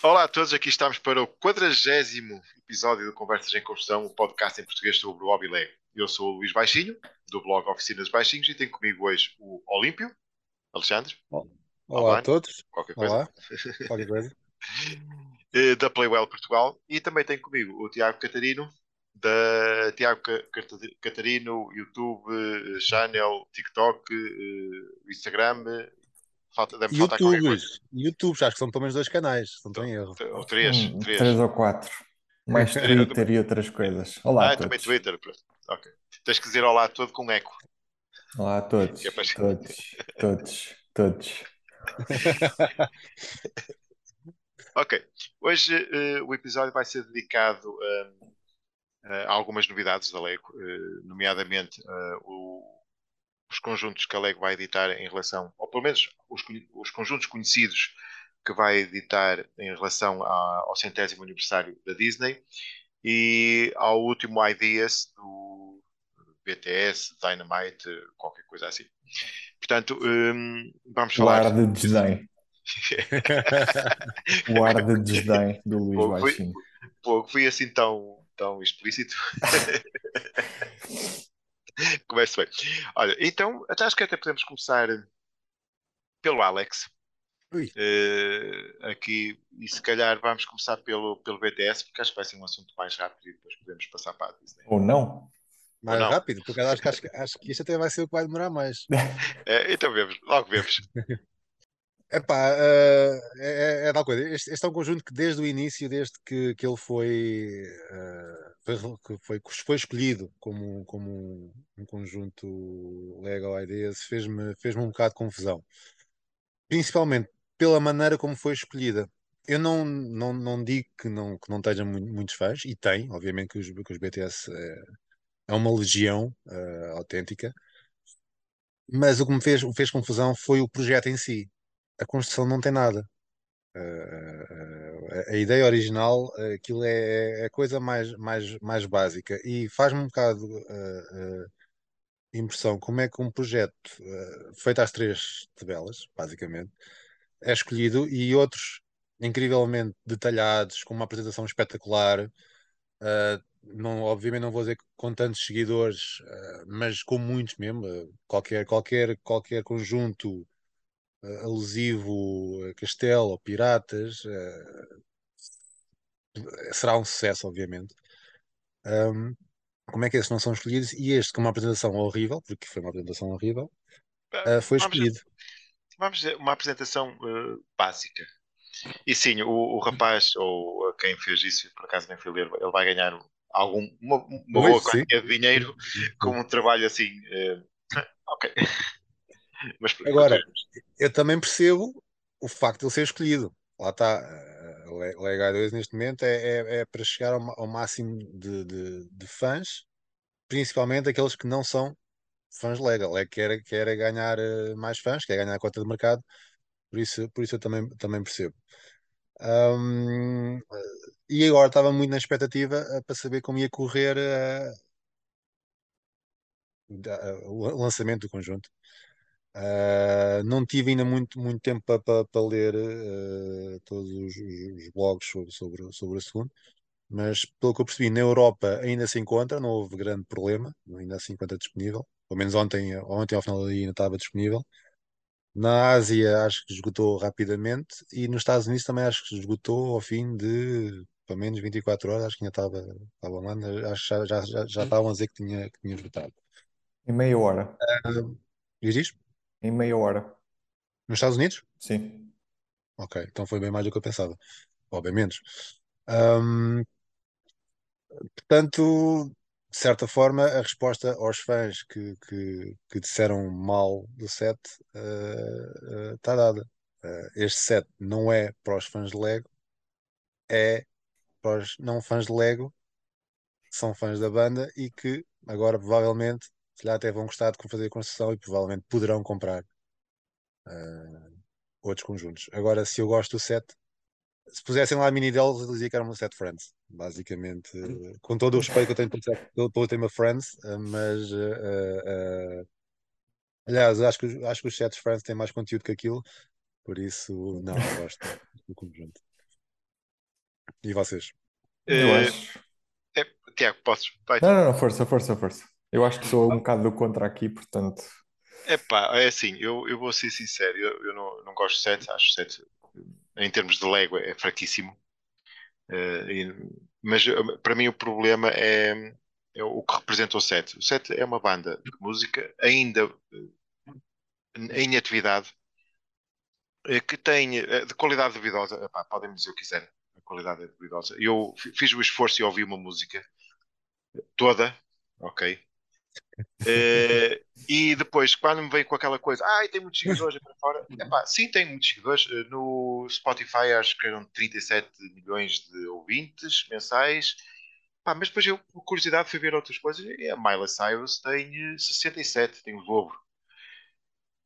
Olá a todos, aqui estamos para o quadragésimo episódio do Conversas em Construção, o podcast em português sobre o hobby Lego. Eu sou o Luís Baixinho, do blog Oficinas Baixinhos, e tenho comigo hoje o Olímpio, Alexandre. Olá, Olá a todos. Qualquer coisa. Olá. Qualquer coisa. Eh, da Playwell Portugal. E também tenho comigo o Tiago Catarino, da Tiago Catarino, YouTube, eh, Channel, TikTok, eh, Instagram, Falta, deve faltar YouTube, coisa. YouTube, acho que são pelo menos dois canais, se não estou em erro. Ou três, Hum, três. três ou quatro. Mais Twitter e outras coisas. Olá Ah, a também todos. Twitter. pronto. Ok. Tens que dizer olá todo com eco. Olá a todos. É para- Todos, todos, todos. Ok. Hoje eh, o episódio vai ser dedicado hum, a algumas novidades da Lego, eh, nomeadamente eh, o- os conjuntos que a Lego vai editar em relação, ou pelo menos os, os conjuntos conhecidos que vai editar em relação a- ao centésimo aniversário da Disney e ao último Ideas do BTS, Dynamite, qualquer coisa assim. Portanto, hum, vamos O falar. ar de desdém. O ar de desdém do Luís foi- Baixinho. Pô, fui assim tão, tão explícito. Começa bem. Olha, então, até acho que até podemos começar pelo Alex. Ui. Eh, aqui, e se calhar vamos começar pelo, pelo BTS, porque acho que vai ser um assunto mais rápido e depois podemos passar para a Disney. Ou não? Mais não? rápido, porque acho, que- acho, que- acho que isto até vai ser o que vai demorar mais. Eh, então vemos, logo vemos. Epá, eh, é, é, é tal coisa. Este, este é um conjunto que desde o início, desde que, que ele foi, eh, foi, que foi, escolhido como, como um conjunto Lego Ideas, fez-me fez-me um bocado de confusão. Principalmente pela maneira como foi escolhida. Eu não, não, não digo que não, que não tenha mu- muitos fãs, e tem, obviamente que os, que os BTS é, é uma legião eh, autêntica, mas o que me fez, que fez confusão foi o projeto em si. A construção não tem nada. Eh, a, a ideia original, eh, aquilo é, é a coisa mais, mais, mais básica e faz-me um bocado eh, eh, impressão como é que um projeto eh, feito às três tabelas, basicamente, é escolhido e outros incrivelmente detalhados, com uma apresentação espetacular. eh, não, obviamente não vou dizer com tantos seguidores, eh, mas com muitos mesmo. eh, qualquer, qualquer, qualquer conjunto eh, alusivo a Castelo ou Piratas eh, será um sucesso, obviamente. Ahm, como é que esses não são escolhidos? E este, com uma apresentação horrível, porque foi uma apresentação horrível, eh, foi escolhido. Vamos dizer, uma apresentação eh, básica. E sim, o, o rapaz, ou quem fez isso, por acaso nem fui ler, ele vai ganhar algum, uma, uma boa quantia de dinheiro com um trabalho assim. eh, ok. Mas Agora, eu também percebo o facto de ele ser escolhido. Lá está. O Le- o Lega 2 neste momento é, é, é para chegar ao, ao máximo de, de, de fãs, principalmente aqueles que não são fãs Lega. Lega quer, quer ganhar eh, mais fãs, quer ganhar a cota de mercado, por isso, por isso eu também, também percebo. Ahm, e agora estava muito na expectativa eh, para saber como ia correr da- o lançamento do conjunto. Uh, não tive ainda muito, muito tempo para pa, pa ler uh, todos os, os blogs sobre, sobre, sobre o segundo, mas pelo que eu percebi, na Europa ainda se encontra, não houve grande problema, ainda se encontra disponível. Pelo menos ontem, ontem ao final do dia ainda estava disponível. Na Ásia acho que esgotou rapidamente e nos Estados Unidos também acho que esgotou ao fim de pelo menos 24 horas, acho que ainda estava, estava online, acho que já, já, já, já estavam a dizer que tinha, que tinha esgotado. Em meia hora. Uh, diz isto? Em meia hora. Nos Estados Unidos? Sim. Ok, então foi bem mais do que eu pensava, ou bem menos. Ahm, portanto, de certa forma, a resposta aos fãs que, que, que disseram mal do set está dada. Eh, este set não é para os fãs de Lego, é para os não fãs de Lego, que são fãs da banda e que agora provavelmente, se calhar até vão gostar de fazer a construção e provavelmente poderão comprar eh, outros conjuntos. Agora, se eu gosto do set, se pusessem lá a mini deles, eu dizia que era um set Friends, basicamente. eh, com todo o respeito que eu tenho pelo, set- pelo, pelo tema Friends, eh, mas eh, aliás, acho que, acho que os sets Friends têm mais conteúdo que aquilo, por isso, não, eu gosto do conjunto. E vocês? Eu Eh, acho. é, Tiago, podes? Vai. Não, não, não, força, força, força. Eu acho que sou um bocado do contra aqui, portanto. Epá, é assim, eu, eu vou ser sincero, eu, eu não, não gosto de 7, acho 7 em termos de Lego é fraquíssimo. Eh, e- mas eh, para mim o problema é, é o que representa o 7. O 7 é uma banda de música ainda eh, em atividade que tem de qualidade duvidosa. Epá, podem dizer o que quiserem, a qualidade é duvidosa. Eu fi- fiz o esforço e ouvi uma música toda, ok? Eh, e depois, quando me veio com aquela coisa, ai, tem muitos seguidores para fora. Epá, sim, tem muitos seguidores. Eh, No Spotify acho que eram 37 milhões de ouvintes mensais. Pá, mas depois eu, por curiosidade, fui ver outras coisas e a Miley Cyrus tem eh, 67, tem o dobro.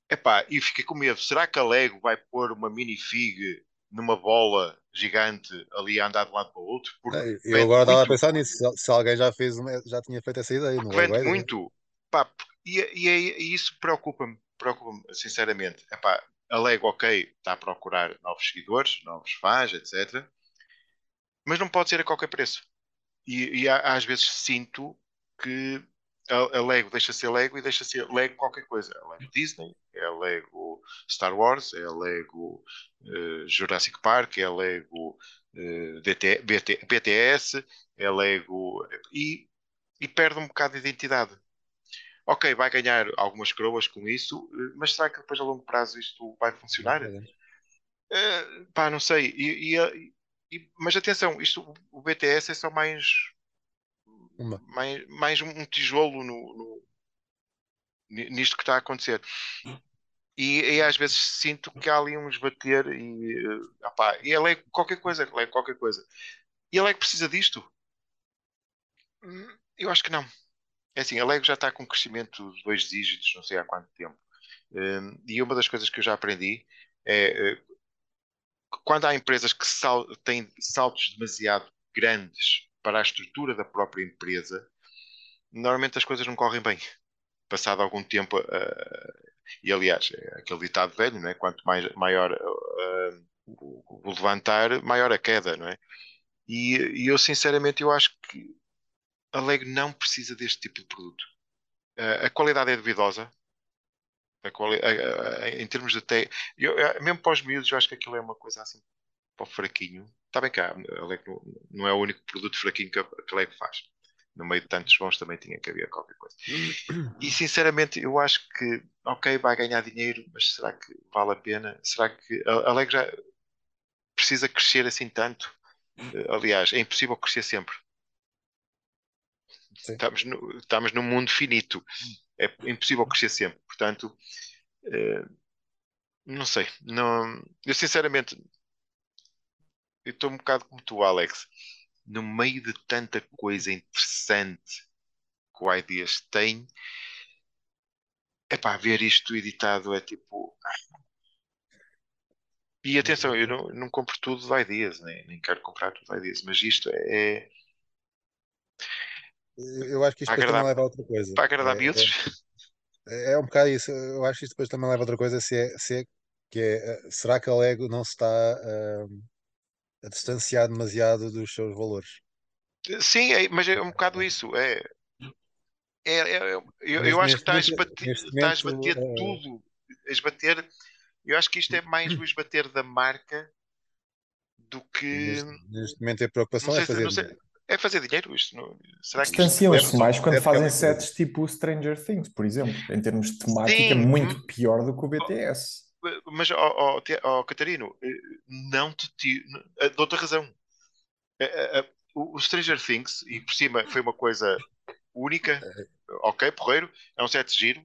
Epá, e fiquei com medo. Será que a Lego vai pôr uma minifig numa bola gigante ali a andar de um lado para o outro? Eh, Eu agora estava a pensar nisso. Se, alguém já fez, já tinha feito essa ideia, Porque é vende muito. Pá, e, e, e isso preocupa-me, preocupa-me, sinceramente. Epá, a Lego, ok, está a procurar novos seguidores, novos fãs, etc. Mas não pode ser a qualquer preço. E, e às vezes sinto que a, a Lego deixa ser Lego e deixa ser Lego qualquer coisa. É a Lego Disney, é a Lego Star Wars, é Lego eh, Jurassic Park, é Lego eh, DT, BT, BTS, é Lego. E, e perde um bocado de identidade. Ok, vai ganhar algumas coroas com isso, eh, mas será que depois a longo prazo isto vai funcionar? Eh, pá, não sei. E, e- e- mas atenção, isto, o BTS é só mais, Uma. mais, mais um tijolo no, no- ni- nisto que está a acontecer. E, e às vezes sinto que há ali um esbater e, eh, opá, e ele é qualquer coisa, ele é qualquer coisa. E ele é que precisa disto? Hum, Eu acho que não. É assim, a Lego já está com um crescimento de dois dígitos, não sei há quanto tempo. Hum, e uma das coisas que eu já aprendi é eh, quando há empresas que sal- têm saltos demasiado grandes para a estrutura da própria empresa, normalmente as coisas não correm bem. Passado algum tempo, eh, e aliás, é aquele ditado velho, não é? Quanto mais, maior eh, o, levantar, maior a queda, não é? E, e eu sinceramente eu acho que a Lego não precisa deste tipo de produto. Eh, a qualidade é duvidosa. A quali- a- a- em termos de eh, mesmo para os miúdos, eu acho que aquilo é uma coisa assim para o fraquinho. Está bem cá, a Lego não, não é o único produto fraquinho que a, que a faz. No meio de tantos bons também tinha que haver qualquer coisa. E sinceramente, eu acho que, ok, vai ganhar dinheiro, mas será que vale a pena? Será que a, a Lego já precisa crescer assim tanto? Eh, Aliás, é impossível crescer sempre. Sim. Estamos, no, estamos num mundo finito. É impossível crescer sempre. Portanto, eh, não sei. Não, eu sinceramente, eu estou um bocado como tu, Alex. No meio de tanta coisa interessante que o Ideas tem, é para ver isto editado é tipo. E atenção, eu não, não compro tudo de Ideas, nem, nem quero comprar tudo de Ideas, mas isto é Eu eu acho que isto também leva a outra coisa. para agradar É, miúdos. é, é um bocado isso. Eu acho que isto depois também leva a outra coisa, se é, se é, que é, eh, será que a Lego não se está ah, a distanciar demasiado dos seus valores? Sim, é- mas é um bocado isso. É, é, é- é- eu, eu acho que está a esbater, está a esbater tudo. A esbater, eu acho que isto é mais o esbater da marca do que. neste, neste momento a Não preocupação é sei, se- fazer sei. É fazer dinheiro isto? não- será que isto Distanciam-se mais quando deve fazem sets tipo Stranger Things, por exemplo. Em termos de temática, Sim, muito hum, pior do que o BTS. Mas, ó, ó, Tia- ó, Catarino, eh, não te tiro. eh, Dou-te a razão. Eh, O Stranger Things, e por cima foi uma coisa única, ok, porreiro, é um set giro.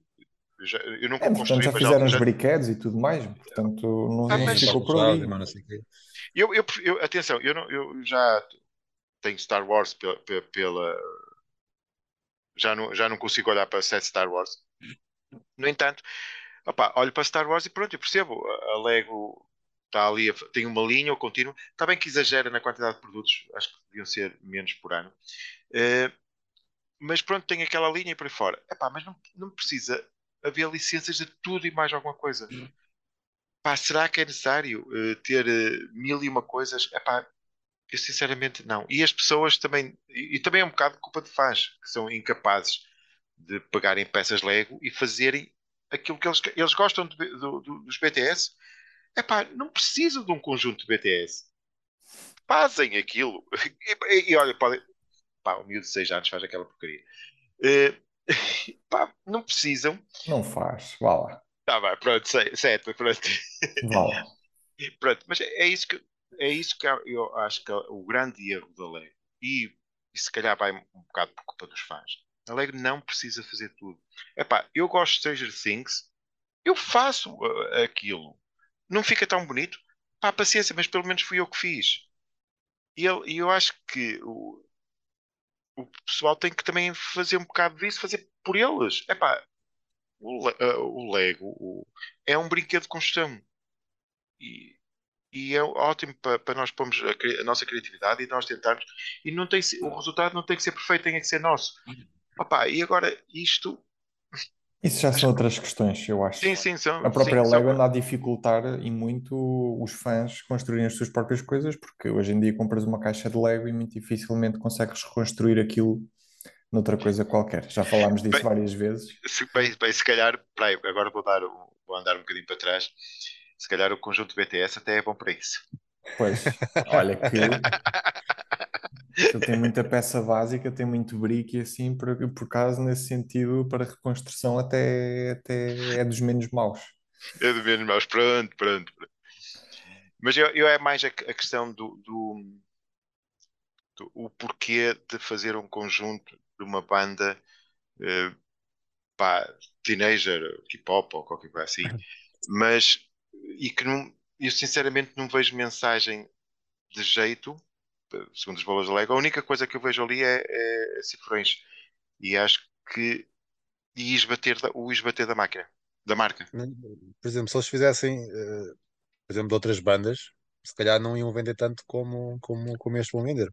Eu, já- eu nunca É, portanto, já mas já, fizeram os já, brinquedos e tudo mais. Portanto, não, Ah, não mas- ficou por ali. não eu, eu, eu- atenção, eu, não, eu já tenho Star Wars pela, pela- pela- já não, já não consigo olhar para set Star Wars. No entanto, opá, olho para Star Wars e pronto, eu percebo. A Lego está ali, tem uma linha ou contínuo. Está bem que exagera na quantidade de produtos, acho que deviam ser menos por ano. Eh, mas pronto, tem aquela linha e por aí fora. Epá, mas não, não precisa haver licenças de tudo e mais alguma coisa. Pá, será que é necessário eh, ter eh, mil e uma coisas? Epá, eu sinceramente não. E as pessoas também, e, e também é um bocado culpa de fãs, que são incapazes de pegarem peças Lego e fazerem aquilo que eles, eles gostam de, do, do, dos BTS. É pá, não precisam de um conjunto de BTS. Fazem aquilo. E, e, e olha, podem. Pá, o miúdo de 6 anos faz aquela porcaria. Uh, pá, não precisam. Não faz, vá lá. Tá bem, pronto, certo, pronto. Vá lá. pronto, mas é isso que é isso que eu acho que é o grande erro da lei. E, e se calhar vai um bocado por culpa dos fãs. A lei não precisa fazer tudo. Epá, eu gosto de Stranger Things, eu faço uh, aquilo. Não fica tão bonito? Pá, paciência, mas pelo menos fui eu que fiz. E eu, eu acho que o, o pessoal tem que também fazer um bocado disso, fazer por eles. Epá, o, uh, o Lego o, é um brinquedo construção. E, e é ótimo para, para nós pormos a, a, nossa criatividade e nós tentarmos. E não tem, o resultado não tem que ser perfeito, tem que ser nosso. Opa, e agora isto. Isso já são outras questões, eu acho. Sim, sim, são. A própria sim, Lego são... anda a dificultar e muito os fãs construírem as suas próprias coisas, porque hoje em dia compras uma caixa de Lego e muito dificilmente consegues reconstruir aquilo noutra coisa qualquer. Já falámos disso bem, várias vezes. Se, bem, bem, se calhar, peraí, agora vou, dar, vou andar um bocadinho para trás se calhar o conjunto BTS até é bom para isso. Pois, olha que ele tem muita peça básica, tem muito brick e assim, por, por causa nesse sentido, para reconstrução até, até é dos menos maus. É dos menos maus, pronto, pronto. pronto. Mas eu, eu é mais a, a questão do, do, do, o porquê de fazer um conjunto de uma banda uh, pá, teenager, hip hop ou qualquer coisa assim, mas e que não, eu sinceramente não vejo mensagem de jeito, segundo os valores da Lego. A única coisa que eu vejo ali é, é cifrões. E acho que e esbater da, o esbater da máquina, da marca. Por exemplo, se eles fizessem, uh, por exemplo, de outras bandas, se calhar não iam vender tanto como, como, como este vão vender.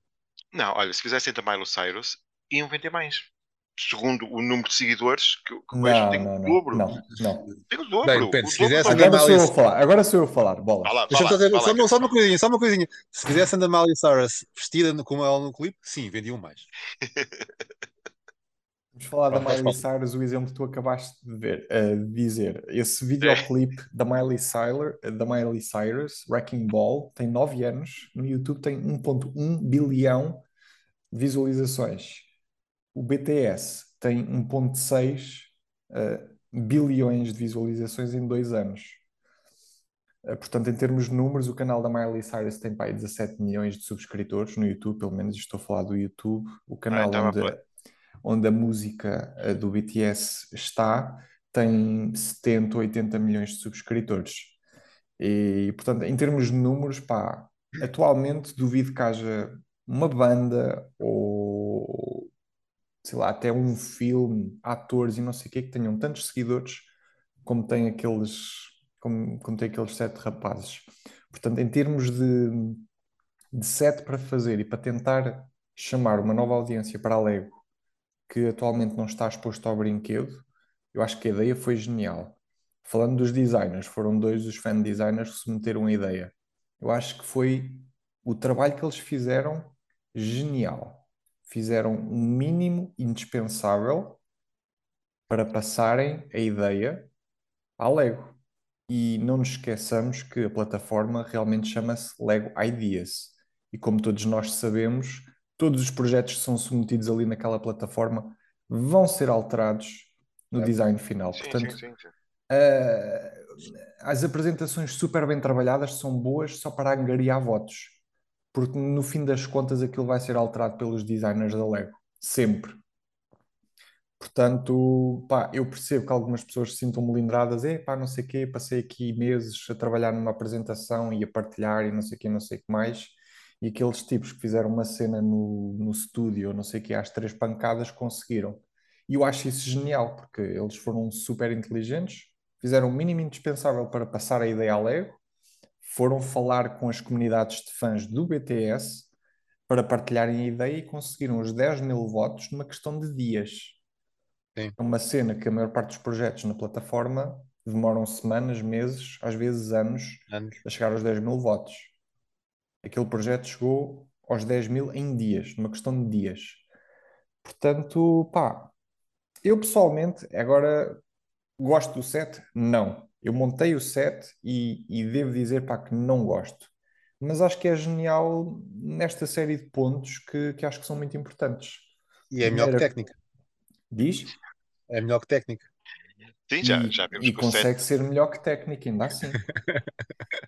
Não, olha, se fizessem da Miley Cyrus, iam vender mais segundo o número de seguidores que, que não, tem não, o dobro. Não, não. Tem o dobro. Bem, depende, o se dobro fizesse agora Agora sou eu a falar, agora sou eu a falar, bola. Lá, Deixa-me lá, só, dizer, só, lá, só, uma coisinha, só uma coisinha. Se fizessem da Miley Cyrus vestida como ela no clipe, sim, vendiam mais. Vamos falar da Miley Cyrus, o exemplo que tu acabaste de ver, uh, dizer. Esse videoclipe da Miley Cyrus, da Miley Cyrus, Wrecking Ball, tem 9 anos, no YouTube tem 1.1 bilhão de visualizações. O BTS tem 1,6 uh, bilhões de visualizações em dois anos. Uh, portanto, em termos de números, o canal da Miley Cyrus tem para aí 17 milhões de subscritores no YouTube, pelo menos estou a falar do YouTube. O canal ah, onde, a, onde a música uh, do BTS está tem 70, 80 milhões de subscritores. E, portanto, em termos de números, pá, atualmente duvido que haja uma banda ou sei lá, até um filme, atores e não sei o quê, que tenham tantos seguidores como tem aqueles, como, como tem aqueles sete rapazes. Portanto, em termos de, de set para fazer e para tentar chamar uma nova audiência para a Lego que atualmente não está exposto ao brinquedo, eu acho que a ideia foi genial. Falando dos designers, foram dois dos fan designers que submeteram a ideia. Eu acho que foi o trabalho que eles fizeram genial fizeram o um mínimo indispensável para passarem a ideia ao Lego. E não nos esqueçamos que a plataforma realmente chama-se Lego Ideas. E como todos nós sabemos, todos os projetos que são submetidos ali naquela plataforma vão ser alterados no é. design final. Sim, Portanto, sim, sim, uh, as apresentações super bem trabalhadas são boas só para angariar votos porque no fim das contas aquilo vai ser alterado pelos designers da Lego, sempre. Portanto, pá, eu percebo que algumas pessoas se sintam melindradas, é pá, não sei o quê, passei aqui meses a trabalhar numa apresentação e a partilhar e não sei o quê, não sei o que mais, e aqueles tipos que fizeram uma cena no, no estúdio, não sei o quê, às três pancadas conseguiram. E eu acho isso genial, porque eles foram super inteligentes, fizeram o mínimo indispensável para passar a ideia à Lego, foram falar com as comunidades de fãs do BTS para partilharem a ideia e conseguiram os 10 mil votos numa questão de dias. Sim. É uma cena que a maior parte dos projetos na plataforma demoram semanas, meses, às vezes anos, anos. a chegar aos 10 mil votos. Aquele projeto chegou aos 10 mil em dias, numa questão de dias. Portanto, pá, eu pessoalmente, agora gosto do set? Não. Eu montei o set e, e devo dizer, pá, que não gosto. Mas acho que é genial nesta série de pontos que, que acho que são muito importantes. E é melhor que técnica. Diz? É melhor que técnica. Sim, já, e, já vimos e que o set. consegue ser melhor que técnico, ainda assim.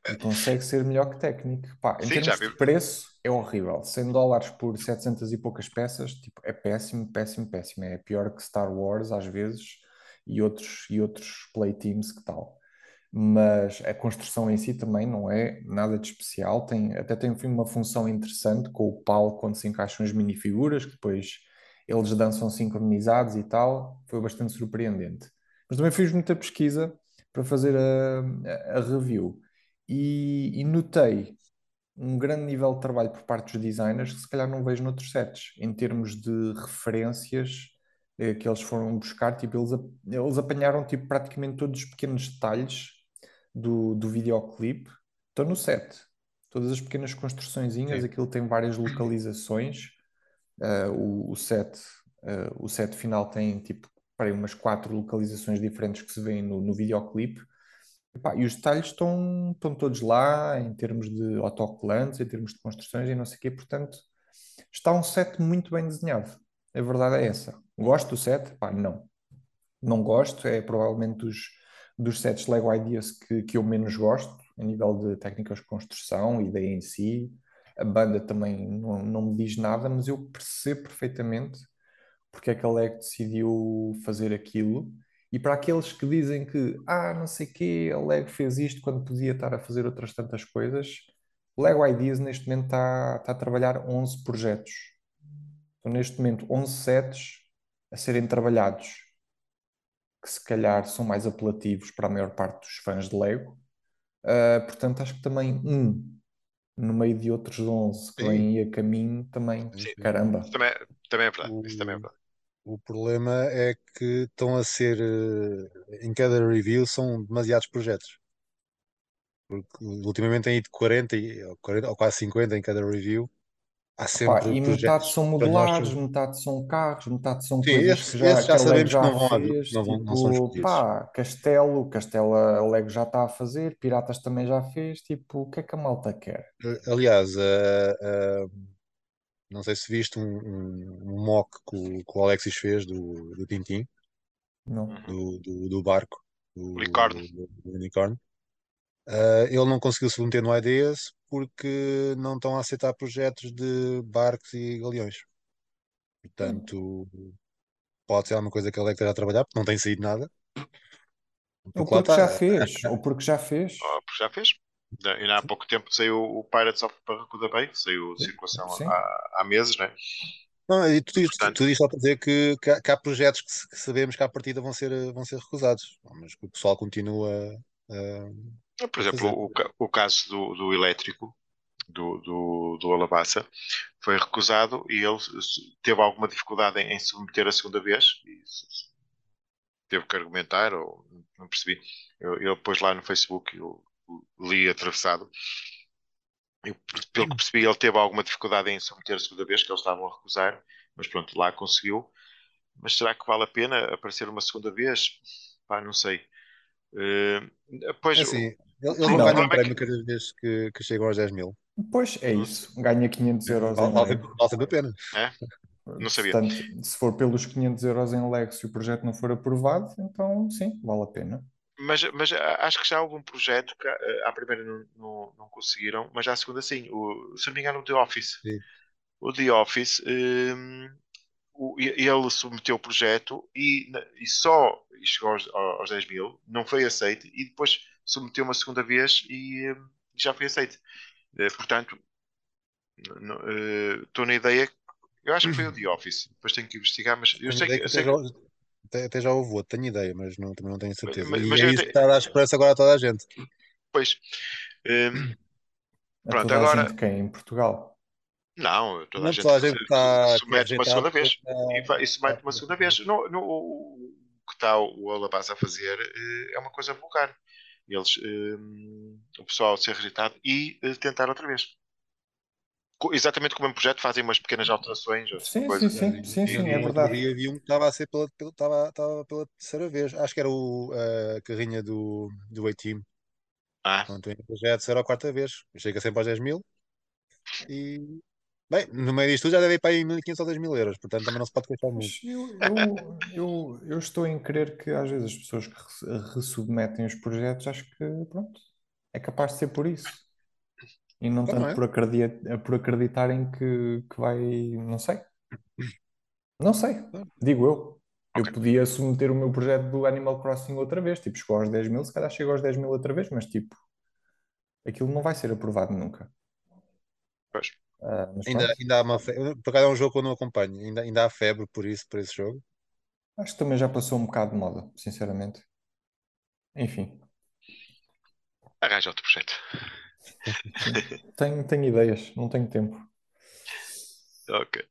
E consegue ser melhor que técnico. Pá, em Sim, termos já de vimos. preço, é horrível. 100 dólares por 700 e poucas peças, tipo, é péssimo, péssimo, péssimo. É pior que Star Wars, às vezes, e outros, e outros play teams que tal. Mas a construção em si também não é nada de especial. Tem, até tem uma função interessante com o palco quando se encaixam as minifiguras, que depois eles dançam sincronizados e tal. Foi bastante surpreendente. Mas também fiz muita pesquisa para fazer a, a- review e, e notei um grande nível de trabalho por parte dos designers que se calhar não vejo noutros sets, em termos de referências eh, que eles foram buscar, tipo, eles, eles apanharam tipo, praticamente todos os pequenos detalhes do, do videoclipe, estão no set. Todas as pequenas construçõezinhas, Sim. aquilo tem várias localizações. Uh, o, o set, uh, o set final tem tipo para umas quatro localizações diferentes que se vêem no, no videoclipe. Epá, e os detalhes estão, estão todos lá, em termos de autocolantes, em termos de construções e não sei o quê. Portanto, está um set muito bem desenhado. A verdade é essa. Gosto do set? Pá, não. Não gosto. É provavelmente dos, dos sets Lego Ideas que, que eu menos gosto, a nível de técnicas de construção, ideia em si. A banda também não, não me diz nada, mas eu percebo perfeitamente porque é que a Lego decidiu fazer aquilo. E para aqueles que dizem que, ah, não sei quê, a Lego fez isto quando podia estar a fazer outras tantas coisas, Lego Ideas neste momento está, está a trabalhar 11 projetos. Então, neste momento, 11 sets a serem trabalhados, que se calhar são mais apelativos para a maior parte dos fãs de Lego. Ah, portanto, acho que também um no meio de outros 11 que vêm a caminho, também, Sim, caramba. Isso também, é- também é verdade. Isso também é O, verdade. o problema é que estão a ser, eh, em cada review, são demasiados projetos. Porque ultimamente tem ido 40, e- ou 40 ou quase 50 em cada review. Há Pá, sempre e metade projetos são nós. modelares, metade são carros, metade são Sim, coisas esses, que, já, que já a Lego sabemos que já não vão, fez, não vão, não são tipo, escolhidos. pá, Castelo, Castelo a Lego já está a fazer, Piratas também já fez, tipo, o que é que a malta quer? Aliás, eh, eh, não sei se viste um, um, um mock que o, que o Alexis fez do, do Tintin, Não. Uhum. do, do, do barco, do, Unicórnio. do, do unicórnio. Eh, ele não conseguiu se meter no IDEAS porque não estão a aceitar projetos de barcos e galeões. Portanto, pode ser alguma coisa que ele esteja a trabalhar, porque não tem saído nada. Ou Porque já está. fez, ou porque já fez. Oh, porque já fez. E há pouco tempo saiu o Pirates of Barracuda Bay, saiu circulação Sim. há, há meses, né? Não, e tu, dizes- Portanto- tu dizes só para dizer que, que há, que há projetos que, que sabemos que à partida vão ser, vão ser recusados, mas que o pessoal continua a. Por exemplo, o, o caso do, do elétrico, do, do, do Alabassa, foi recusado e ele teve alguma dificuldade em, em submeter a segunda vez e teve que argumentar, ou não percebi. Eu, eu pôs lá no Facebook, eu li atravessado. Eu, pelo que percebi, ele teve alguma dificuldade em submeter a segunda vez, que eles estavam a recusar, mas pronto, lá conseguiu. Mas será que vale a pena aparecer uma segunda vez? Pá, não sei. Eh, pois, É assim, ele- eles Não, não não, ganham é um prémio cada vez que, que chegam aos 10 mil. Pois é isso, ganha 500 euros em Vale, vale vale sempre a pena. é? Não sabia. Portanto, se for pelos 500 euros em Lego, se o projeto não for aprovado, então sim, vale a pena. Mas, mas acho que já houve um projeto que eh, à primeira não, não, não conseguiram, mas à segunda sim. O, se não me engano, o The Office. Sim. O The Office, hum, o- e- ele submeteu o projeto e, e só e chegou aos, aos 10 mil, não foi aceito, e depois submeteu uma segunda vez e hum, já foi aceito. Eh, portanto, estou na ideia, eu acho que foi o The Office, depois tenho que investigar, mas eu Tenho sei que, eu que sei até, que- já, até, até já houve outro, tenho ideia, mas não, também não tenho certeza. Mas- e mas é eu isso te- que está a dar esperança agora a toda a gente. depois. hum, A Pronto, toda a agora- gente quem em Portugal. não, toda a Não gente, toda a gente está que é submete uma segunda vez. e, vai, e submete uma segunda vez. No, no- o que está o Alabás a fazer eh, é uma coisa vulgar. Eles, eh, o pessoal ser rejeitado e eh, tentar outra vez. exatamente como um projeto, fazem umas pequenas alterações. Sim, sim, sim, sim, sim, é verdade. Dia vi um que estava a ser pela, pela, estava, estava pela terceira vez. Acho que era o, a carrinha do, do A-Team. Ah. Pronto, já é a terceira ou quarta vez. Chega sempre aos 10 mil. E, bem, no meio disto já deve ir para aí 1.500 ou 2 mil euros. Portanto, também não se pode queixar muito. Eu, eu, eu, eu, estou em crer que às vezes as pessoas que ressubmetem os projetos, acho que, pronto, é capaz de ser por isso. E não tanto é? por, acreditar, por acreditarem que, que vai. Não sei. Não sei, digo eu. Eu podia submeter o meu projeto do Animal Crossing outra vez, tipo, chegou aos 10 mil, se calhar chego aos 10 mil outra vez, mas tipo, aquilo não vai ser aprovado nunca. Pois. Uh, ainda, ainda há uma febre, por acaso é um jogo que eu não acompanho, ainda, ainda há febre por isso, por esse jogo. Acho que também já passou um bocado de moda, sinceramente. Enfim. Arranja outro projeto. tenho, tenho ideias, não tenho tempo. Ok.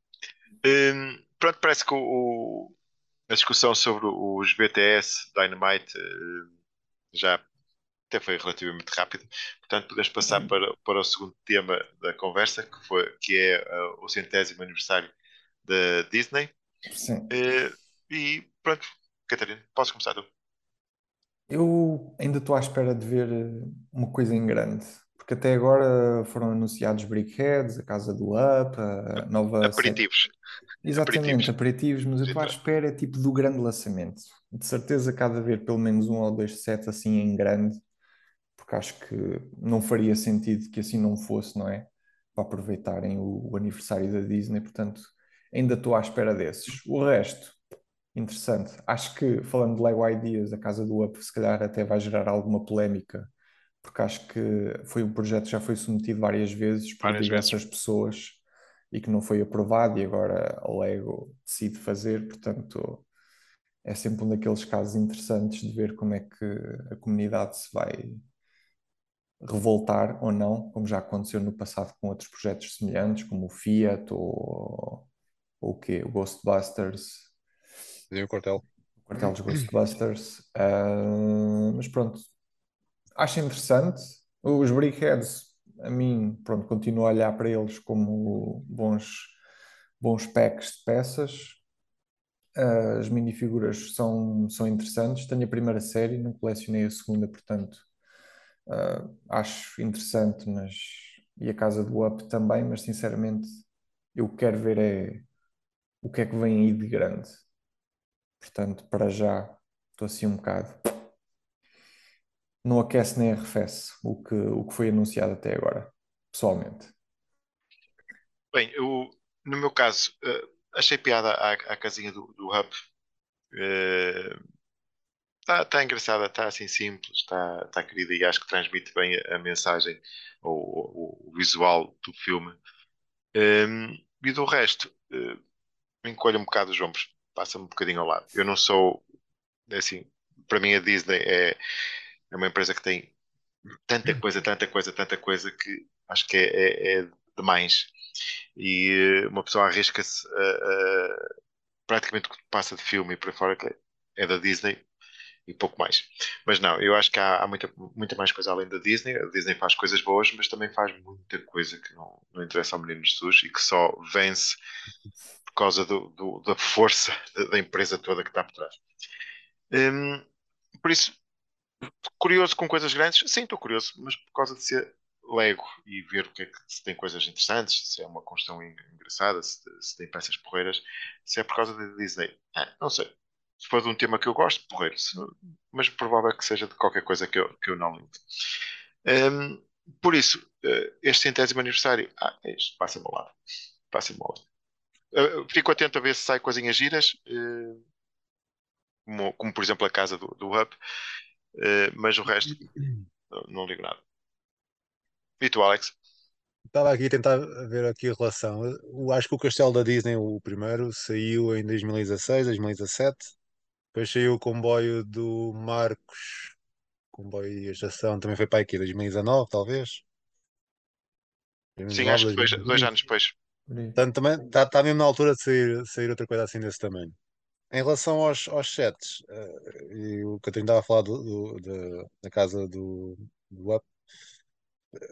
Um, pronto, parece que o, o, a discussão sobre os BTS Dynamite uh, já até foi relativamente rápida. Portanto, podemos passar uhum. para, para o segundo tema da conversa, que, foi, que é uh, o centésimo aniversário da Disney. Sim. Uh, e pronto, Catarina, posso começar tu? Eu ainda estou à espera de ver uma coisa em grande porque até agora foram anunciados Brickheads, a Casa do Up, a nova. Aperitivos. Exatamente, aperitivos, aperitivos mas eu estou à espera tipo do grande lançamento. De certeza cada vez pelo menos um ou dois sets assim em grande, porque acho que não faria sentido que assim não fosse, não é? Para aproveitarem o, o aniversário da Disney, portanto, ainda estou à espera desses. O resto, interessante. Acho que, falando de Lego Ideas, a Casa do Up, se calhar até vai gerar alguma polémica porque acho que foi um projeto que já foi submetido várias vezes por várias diversas vezes. pessoas e que não foi aprovado e agora a Lego decide fazer, portanto é sempre um daqueles casos interessantes de ver como é que a comunidade se vai revoltar ou não, como já aconteceu no passado com outros projetos semelhantes, como o Fiat ou, ou o quê? O Ghostbusters. E o quartel. O quartel dos Ghostbusters. Uh, mas pronto, acho interessante. Os Brickheads, a mim, pronto, continuo a olhar para eles como bons, bons packs de peças. As minifiguras são, são interessantes. Tenho a primeira série, não colecionei a segunda, portanto, uh, acho interessante, mas e a casa do Up também, mas sinceramente eu quero ver é o que é que vem aí de grande. Portanto, para já estou assim um bocado não aquece nem arrefece o que, o que foi anunciado até agora, pessoalmente. Bem, eu, no meu caso, uh, achei piada à, casinha do, do Hub. Está uh, tá engraçada, está assim simples, está tá querida e acho que transmite bem a, a mensagem, ou o, o, visual do filme. Um, e do resto, uh, me encolho um bocado os ombros, passa-me um bocadinho ao lado. Eu não sou, é assim, para mim a Disney é é uma empresa que tem tanta hum. coisa, tanta coisa, tanta coisa que acho que é, é, é demais. E eh, uma pessoa arrisca-se a, a, praticamente o que passa de filme e para fora que é da Disney e pouco mais. Mas não, eu acho que há, há, muita, muita mais coisa além da Disney. A Disney faz coisas boas, mas também faz muita coisa que não, não interessa ao menino Jesus e que só vence por causa do, do, da força da, empresa toda que está por trás. Hum, por isso, curioso com coisas grandes? Sim, estou curioso, mas por causa de ser Lego e ver o que é que se tem coisas interessantes, se é uma construção engraçada, se, se tem peças porreiras, se é por causa da Disney. Ah, não sei. Se for de um tema que eu gosto, porreiro. Mas provável que seja de qualquer coisa que eu, que eu não ligo. Um, por isso, uh, este centésimo aniversário, ah, este passa-me ao lado. Passa-me ao lado. Uh, fico atento a ver se sai coisinhas giras, uh, como, como, por exemplo a casa do, do Hub, Uh, mas o resto não, não ligo nada. E tu, Alex? Estava aqui a tentar ver aqui a relação. Eu acho que o Castelo da Disney, o primeiro, saiu em 2016, 2017. Depois saiu o comboio do Marcos, comboio de estação, também foi para aqui, 2019, talvez. 2019, Sim, acho que dois, dois anos depois. Portanto, também está, está mesmo na altura de sair, sair outra coisa assim desse tamanho. Em relação aos, aos sets, uh, e o que eu estava a falar do, do, da, da casa do, do Up,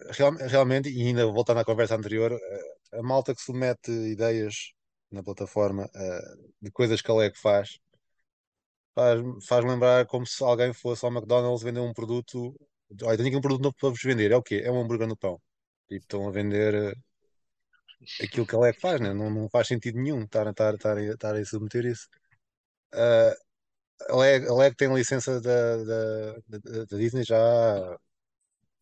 real, realmente, e ainda voltando à conversa anterior, uh, a malta que submete ideias na plataforma uh, de coisas que a Lego faz, faz, faz lembrar como se alguém fosse ao McDonald's vender um produto. Olha, tenho aqui um produto novo para vos vender. É o quê? É um hambúrguer no pão. E estão a vender uh, aquilo que a Lego faz, né? não, não faz sentido nenhum estar, estar, estar, estar a submeter isso. Uh, a Lego, a Lego tem licença da, da, da, da Disney já.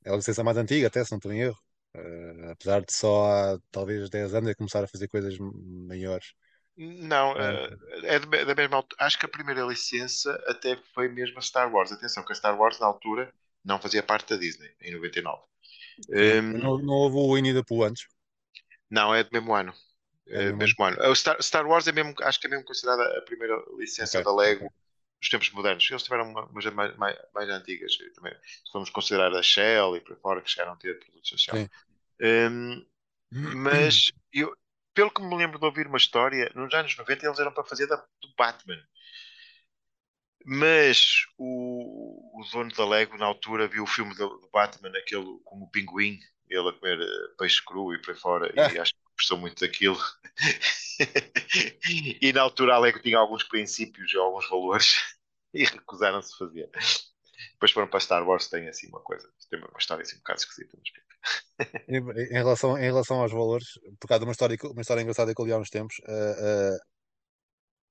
É a licença mais antiga, até se não estou em erro. Uh, apesar de só há talvez 10 anos é começar a fazer coisas maiores. Não, uh, é de, da mesma altura. Acho que a primeira licença até foi mesmo a Star Wars. Atenção, que a Star Wars na altura não fazia parte da Disney, em 99. Um, não, não houve o Winnie the Pooh antes? Não, é do mesmo ano. É, é mesmo ano. O Star, Star, Wars é mesmo, acho que é mesmo considerada a primeira licença okay. da Lego nos tempos modernos. Eles tiveram umas mais, mais, mais, antigas também. Se vamos considerar a Shell e por fora que chegaram a ter produtos da Shell. Um, mas eu, pelo que me lembro de ouvir uma história, nos anos 90 eles eram para fazer da, do Batman. Mas o, o dono da Lego na altura viu o filme do, do Batman, aquele como o pinguim, ele a comer uh, peixe cru e por aí fora, ah. e acho que gostou muito daquilo. e na altura a Lego tinha alguns princípios e alguns valores e recusaram-se a fazer. Depois foram para Star Wars, tem assim uma coisa, tem uma história assim um bocado esquisita. em, em, relação, em relação aos valores, por causa de uma história, uma história engraçada que eu li há uns tempos, uh, uh,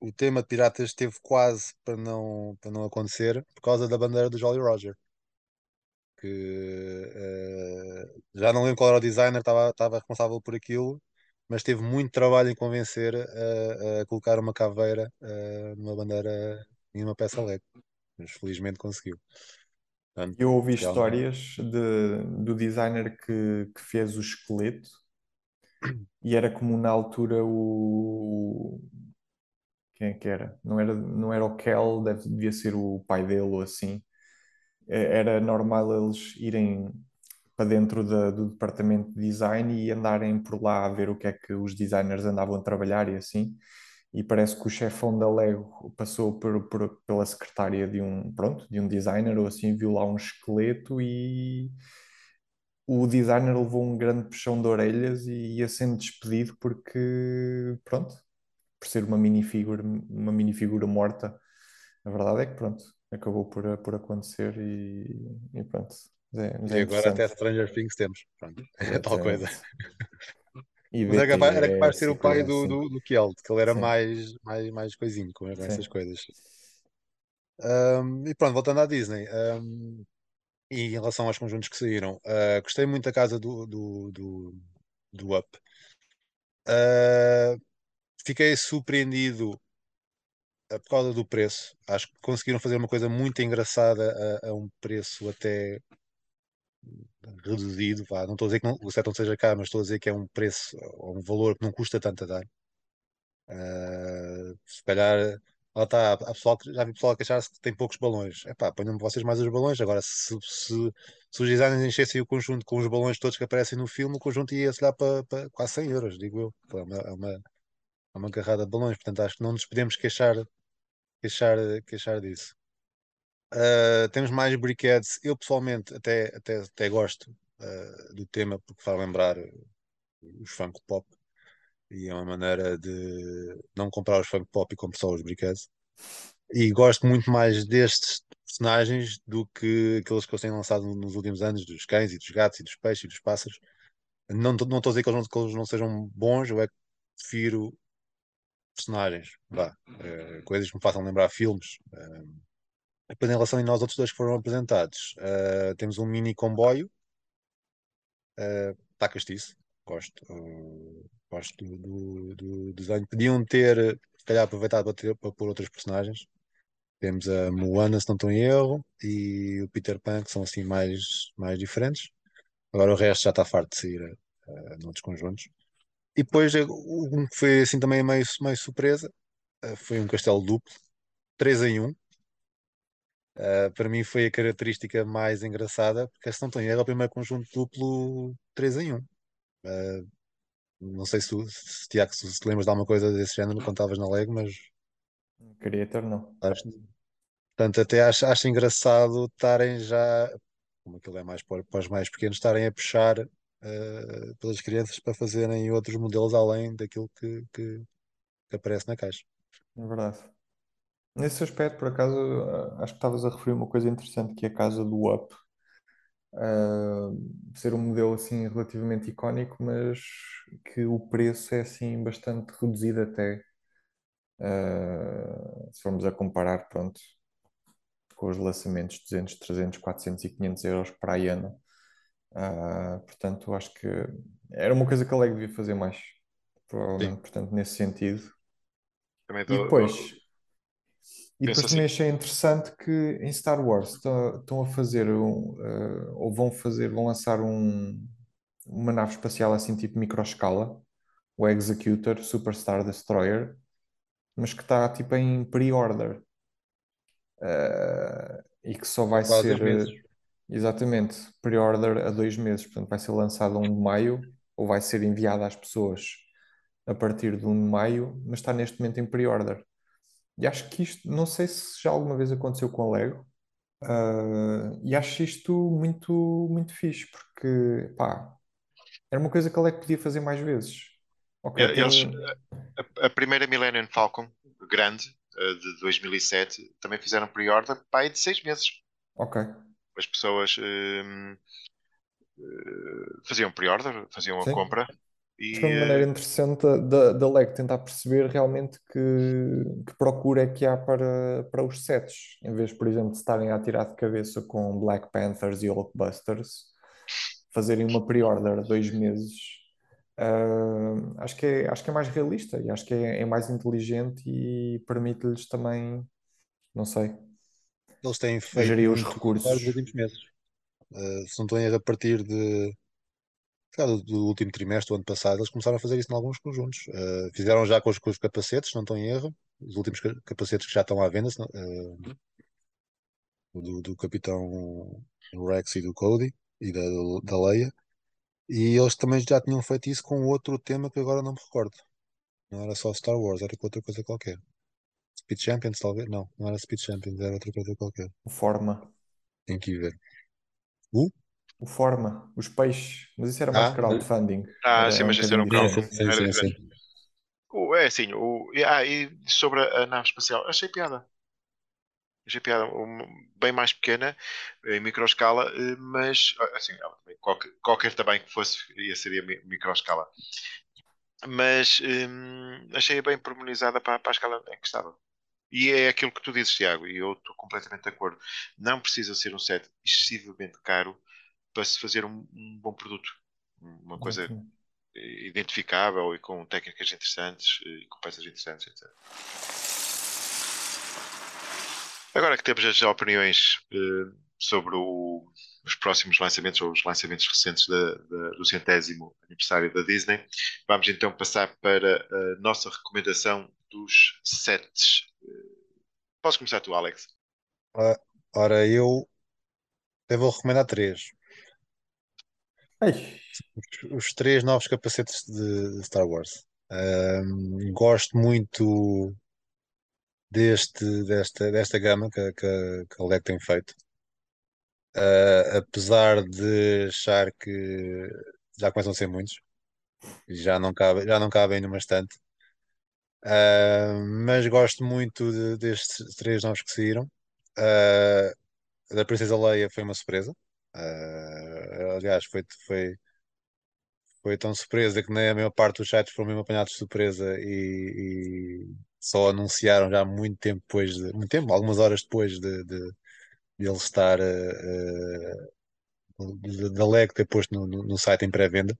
o tema de piratas teve quase para não, para não acontecer por causa da bandeira do Jolly Roger que uh, já não lembro qual era o designer, estava, estava responsável por aquilo, mas teve muito trabalho em convencer a, a colocar uma caveira uh, numa bandeira em uma peça Lego, mas felizmente conseguiu. Portanto, Eu ouvi histórias de, do designer que, que fez o esqueleto e era como na altura o. Quem é que era? Não era, não era o Kel, deve, devia ser o pai dele ou assim é, era normal eles irem para dentro da, do departamento de design e andarem por lá a ver o que é que os designers andavam a trabalhar e assim. E parece que o chefão da Lego passou por, por, pela secretária de um, pronto, de um designer ou assim, viu lá um esqueleto e o designer levou um grande puxão de orelhas e ia sendo despedido porque, pronto, por ser uma minifigura, uma minifigura morta. A verdade é que, pronto, acabou por, por acontecer e, e pronto. É, e é agora até Stranger Things temos. Pronto, é tal coisa. E mas era capaz, era capaz de ser o pai do, do, do Kjeld, que ele era mais, mais, mais coisinho com essas coisas. Um, e pronto, voltando à Disney. Um, e em relação aos conjuntos que saíram, uh, gostei muito da casa do, do, do, do Up. Uh, fiquei surpreendido por causa do preço. Acho que conseguiram fazer uma coisa muito engraçada a, a um preço até reduzido. Vá. Não estou a dizer que não, o setor seja caro, mas estou a dizer que é um preço ou um valor que não custa tanto a dar. Uh, se calhar lá está, a pessoal, já vi pessoal queixar-se que tem poucos balões. Epá, ponham vocês mais os balões. Agora, se, se, se os designers enchessem o conjunto com os balões todos que aparecem no filme, o conjunto ia-se lá para, para quase 100 euros, digo eu. É uma, é uma, é uma carrada de balões. Portanto, acho que não nos podemos queixar queixar, queixar disso. Uh, temos mais briquedos. Eu pessoalmente até, até, até gosto uh, do tema porque faz lembrar os funk pop e é uma maneira de não comprar os funk pop e comprar só os briquedos. E gosto muito mais destes personagens do que aqueles que eles têm lançado nos últimos anos, dos cães e dos gatos e dos peixes e dos pássaros. Não, não estou a dizer que eles, não, que eles não sejam bons, eu é que prefiro personagens, uh, coisas que me façam lembrar filmes. Uh, depois, em relação a nós outros dois que foram apresentados, uh, temos um mini comboio, uh, castiço, gosto, gosto do, do, do, design. Podiam ter, se calhar, aproveitado para, ter, para pôr outras personagens. Temos a Moana, se não estou em erro, e o Peter Pan, que são assim mais, mais diferentes. Agora o resto já está farto de sair uh, noutros conjuntos. E depois, um que foi assim também meio, meio surpresa, uh, foi um castelo duplo, 3 em 1. Uh, para mim foi a característica mais engraçada, porque se não tenho era o primeiro conjunto duplo 3 em 1. Uh, não sei se, se, Tiago, se te lembras de alguma coisa desse género quando estavas na Lego, mas. Creator, não. Acho, portanto, até acho, acho engraçado estarem já, como aquilo é mais para, para os mais pequenos, estarem a puxar uh, pelas crianças para fazerem outros modelos além daquilo que, que, que aparece na caixa. É verdade. Nesse aspecto, por acaso, uh, acho que estavas a referir uma coisa interessante que é a casa do Up. Uh, ser um modelo assim relativamente icónico, mas que o preço é assim bastante reduzido até. Uh, se formos a comparar, pronto, com os lançamentos 200, 300, 400 e 500 euros para a ano. Portanto, acho que era uma coisa que a Lego devia fazer mais, provavelmente, Sim. portanto, nesse sentido. Também e depois, e depois também assim. achei interessante que em Star Wars estão a fazer um, uh, ou vão fazer, vão lançar um, uma nave espacial assim tipo microescala, o Executor Superstar Destroyer, mas que está tipo em pre-order. Uh, e que só vai Quase ser exatamente pre-order a dois meses, portanto vai ser lançado a 1 de maio ou vai ser enviado às pessoas a partir de 1 de maio, mas está neste momento em pre-order. E acho que isto, não sei se já alguma vez aconteceu com a Lego, uh, e acho isto muito, muito fixe, porque pá, era uma coisa que a Lego podia fazer mais vezes. Okay, Eles, a, a, primeira Millennium Falcon, grande, uh, de 2007, também fizeram pre-order para aí de seis meses. Ok. As pessoas uh, faziam pre-order, faziam Sim. a compra e, Foi uma maneira interessante da, da LEC tentar perceber realmente que, que procura é que há para, para os sets, em vez, por exemplo, de estarem a tirar de cabeça com Black Panthers e Hulkbusters, fazerem uma pre-order dois meses. Uh, acho, que é, acho que é mais realista e acho que é, é mais inteligente e permite-lhes também, não sei, eles têm feito gerir os recursos nos últimos meses. Uh, se não estou a a partir de do, do, último trimestre do ano passado, eles começaram a fazer isso em alguns conjuntos. Uh, fizeram já com os, com os, capacetes, não estou em erro, os últimos capacetes que já estão à venda, uh, do, do Capitão Rex e do Cody e da, da Leia. E eles também já tinham feito isso com outro tema que agora não me recordo. Não era só Star Wars, era com outra coisa qualquer. Speed Champions, talvez? Não, não era Speed Champions, era outra coisa qualquer. Forma. Tem que ir ver. O? O Forma, os peixes, mas isso era mais ah, crowdfunding. Ah, era, sim, mas isso era um crowdfunding. Sim, sim. O, é assim, o, ah, e sobre a, a nave espacial, achei piada. Achei piada, um, bem mais pequena, em microescala, eh, mas assim, qualquer, qualquer tamanho que fosse, ia seria microescala. Mas hum, achei bem pormenorizada para, para a escala em que estava. E é aquilo que tu dizes, Tiago, e eu estou completamente de acordo. Não precisa ser um set excessivamente caro para se fazer um, um bom produto. Uma coisa identificável e com técnicas interessantes e com peças interessantes, etc. Agora que temos as opiniões uh, sobre o, os próximos lançamentos ou os lançamentos recentes da, da, do centésimo aniversário da Disney, vamos então passar para a nossa recomendação dos sets. Uh, podes começar tu, Alex? Ora, eu, eu vou recomendar três. Os, três novos capacetes de Star Wars. gosto muito deste, desta, desta gama que, que, que a LEG tem feito. Uh, apesar de achar que já começam a ser muitos, já não cabe, já não cabem numa estante. Uh, mas gosto muito de, destes três novos que saíram. Uh, da Princesa Leia foi uma surpresa. Uh, aliás, foi, foi, foi tão surpresa que nem a maior parte dos sites foram mesmo apanhados de surpresa e, e só anunciaram já muito tempo depois, de, muito tempo, algumas horas depois de, de, de ele estar uh, da LEG ter posto no, no, no site em pré-venda.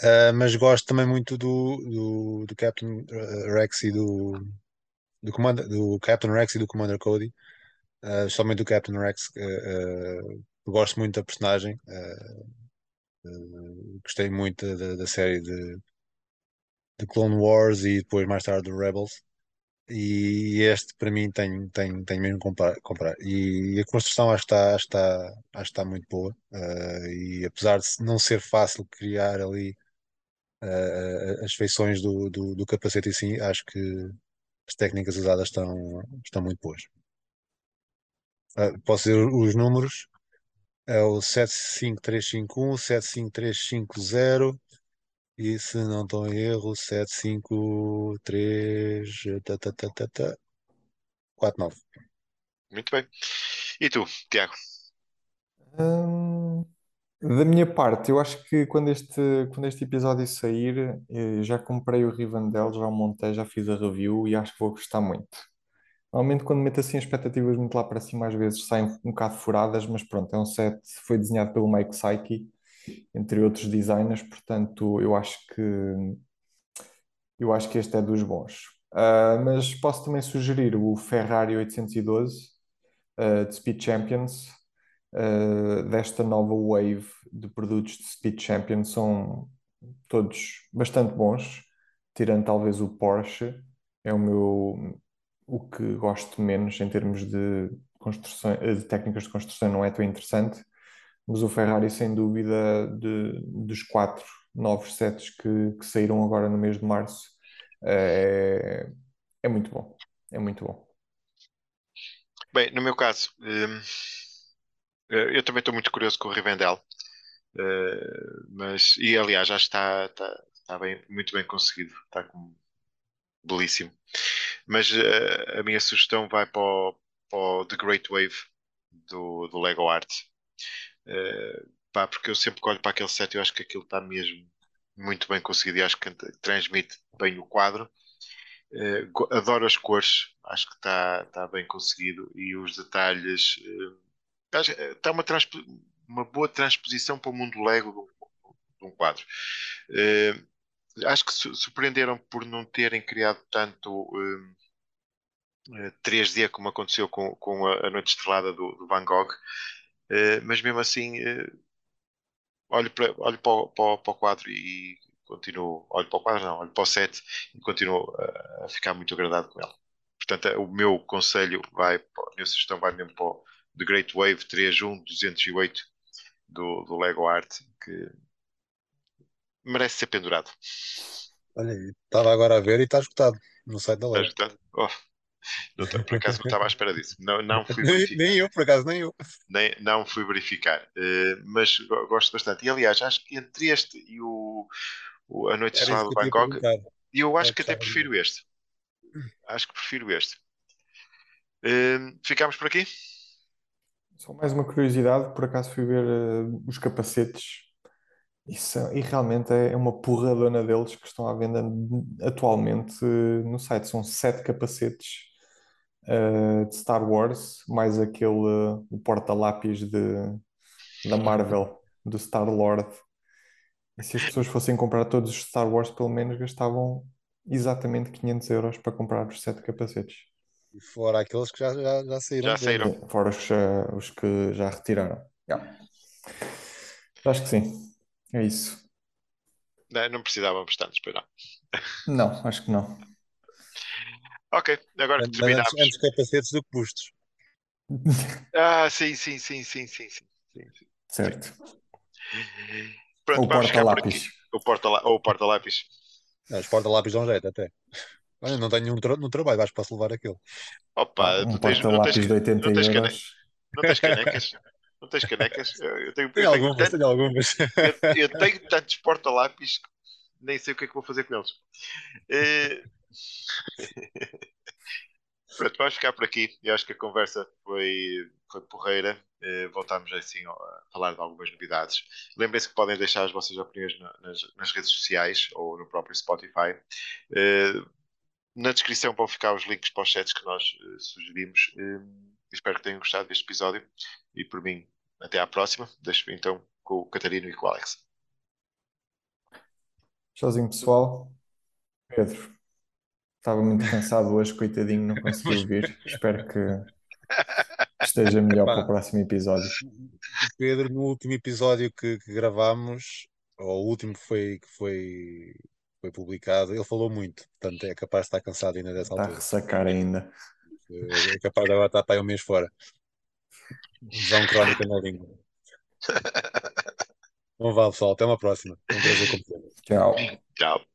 Uh, mas gosto também muito do, do, do Captain Rex e do, do, Commander, do Captain Rex e do Commander Cody uh, somente do Captain Rex, uh, gosto muito da personagem, gostei muito da, da série de, de, Clone Wars e depois mais tarde do Rebels. E este para mim tem, tem, tem mesmo comprar, comprar. E a construção acho que está, acho está, acho está muito boa. e apesar de não ser fácil criar ali as feições do, do, do capacete e sim, acho que as técnicas usadas estão, estão muito boas. Uh, posso dizer os números. é o 75351, 75350 e se não estou em erro, 753 tá, tá, tá, tá, tá, 49. Muito bem. E tu, Tiago? Hum, da minha parte, eu acho que quando este, quando este episódio sair, eh, já comprei o Rivendell, já o montei, já fiz a review e acho que vou gostar muito. Normalmente quando meto assim expectativas muito lá para cima, às vezes saem um bocado furadas, mas pronto, é um set, foi desenhado pelo Mike Psyche, entre outros designers, portanto eu acho que eu acho que este é dos bons. Uh, mas posso também sugerir o Ferrari 812 uh, de Speed Champions, uh, desta nova wave de produtos de Speed Champions, são todos bastante bons, tirando talvez o Porsche, é o meu o que gosto menos em termos de construção, de técnicas de construção não é tão interessante, mas o Ferrari sem dúvida de, dos quatro novos sets que, que saíram agora no mês de março é, é muito bom, é muito bom. Bem, no meu caso, hum, eu também estou muito curioso com o Rivendell, mas, e aliás, já está, está, está bem, muito bem conseguido, está com, belíssimo. Mas uh, a minha sugestão vai para o, para o The Great Wave do, do Lego Art. Uh, pá, porque eu sempre que olho para aquele set, eu acho que aquilo está mesmo muito bem conseguido e acho que transmite bem o quadro. Uh, adoro as cores, acho que está, está bem conseguido e os detalhes. Uh, está uma, uma boa transposição para o mundo Lego de um, de um quadro. Uh, acho que surpreenderam por não terem criado tanto 3D como aconteceu com, com a, Noite Estrelada do, do Van Gogh, mas mesmo assim olho para, olho para, o, para o quadro e continuo, olho para o quadro, não, olho para o set e continuo a, a ficar muito agradado com ele. Portanto, o meu conselho vai, a minha sugestão vai mesmo para o The Great Wave 31208 do, do Lego Art, que merece ser pendurado. Olha, estava agora a ver e está escutado no site da Lego. Está escutado? Oh, não, por acaso não estava à espera disso. Não, não fui verificar. nem, eu, por acaso, nem eu. Nem, não fui verificar. Uh, mas gosto bastante. E aliás, acho que entre este e o, o A Noite Estrelada de Bangkok, e eu acho é que até prefiro este. Acho que prefiro este. Uh, ficamos por aqui? Só mais uma curiosidade, por acaso fui ver uh, os capacetes e, são, e realmente é uma porradona deles que estão à venda atualmente uh, no site. São sete capacetes uh, de Star Wars, mais aquele o porta-lápis da Marvel, do Star-Lord. E se as pessoas fossem comprar todos os Star Wars, pelo menos gastavam exatamente 500 euros para comprar os sete capacetes. E fora aqueles que já, já, já saíram. Já saíram. Fora os que já, os que já retiraram. Yeah. Acho que sim. É isso. Não, não precisávamos tantos, pois não. Não, acho que não. Ok, agora que terminamos. Antes, antes capacetes do que bustos. Ah, sim, sim, sim, sim, sim, sim. sim. Certo. Pronto, ou porta-lápis. Ou porta-lápis. Porta os porta-lápis dão jeito até. Olha, não tenho nenhum tra no trabalho, acho que posso levar aquele. Opa, um porta-lápis de 80 não tens euros. Não tens canecas? Não tens canecas? Eu tenho, tenho eu algumas, tenho, tenho algumas. Eu, eu, tenho tantos porta-lápis que nem sei o que é que vou fazer com eles. É... Pronto, vamos ficar por aqui. Eu acho que a conversa foi, foi porreira. Uh, voltámos assim a falar de algumas novidades. Lembrem-se que podem deixar as vossas opiniões nas, nas, redes sociais ou no próprio Spotify. Uh, na descrição vão ficar os links para os chats que nós uh, sugerimos. Espero que tenham gostado deste episódio. E por mim, até à próxima. Deixo então com o Catarino e com o Alex. Tchauzinho, pessoal. Pedro. Estava muito cansado hoje, coitadinho, não consegui ouvir. Espero que esteja melhor para o próximo episódio. Pedro, no último episódio que, que gravámos, ou o último que foi, que foi, foi publicado, ele falou muito, portanto é capaz de estar cansado ainda dessa Está altura. a ressacar ainda. É capaz de estar para aí um mês fora. Visão crónica na língua. Bom, vá pessoal, até uma próxima. Um prazer. Tchau. Tchau.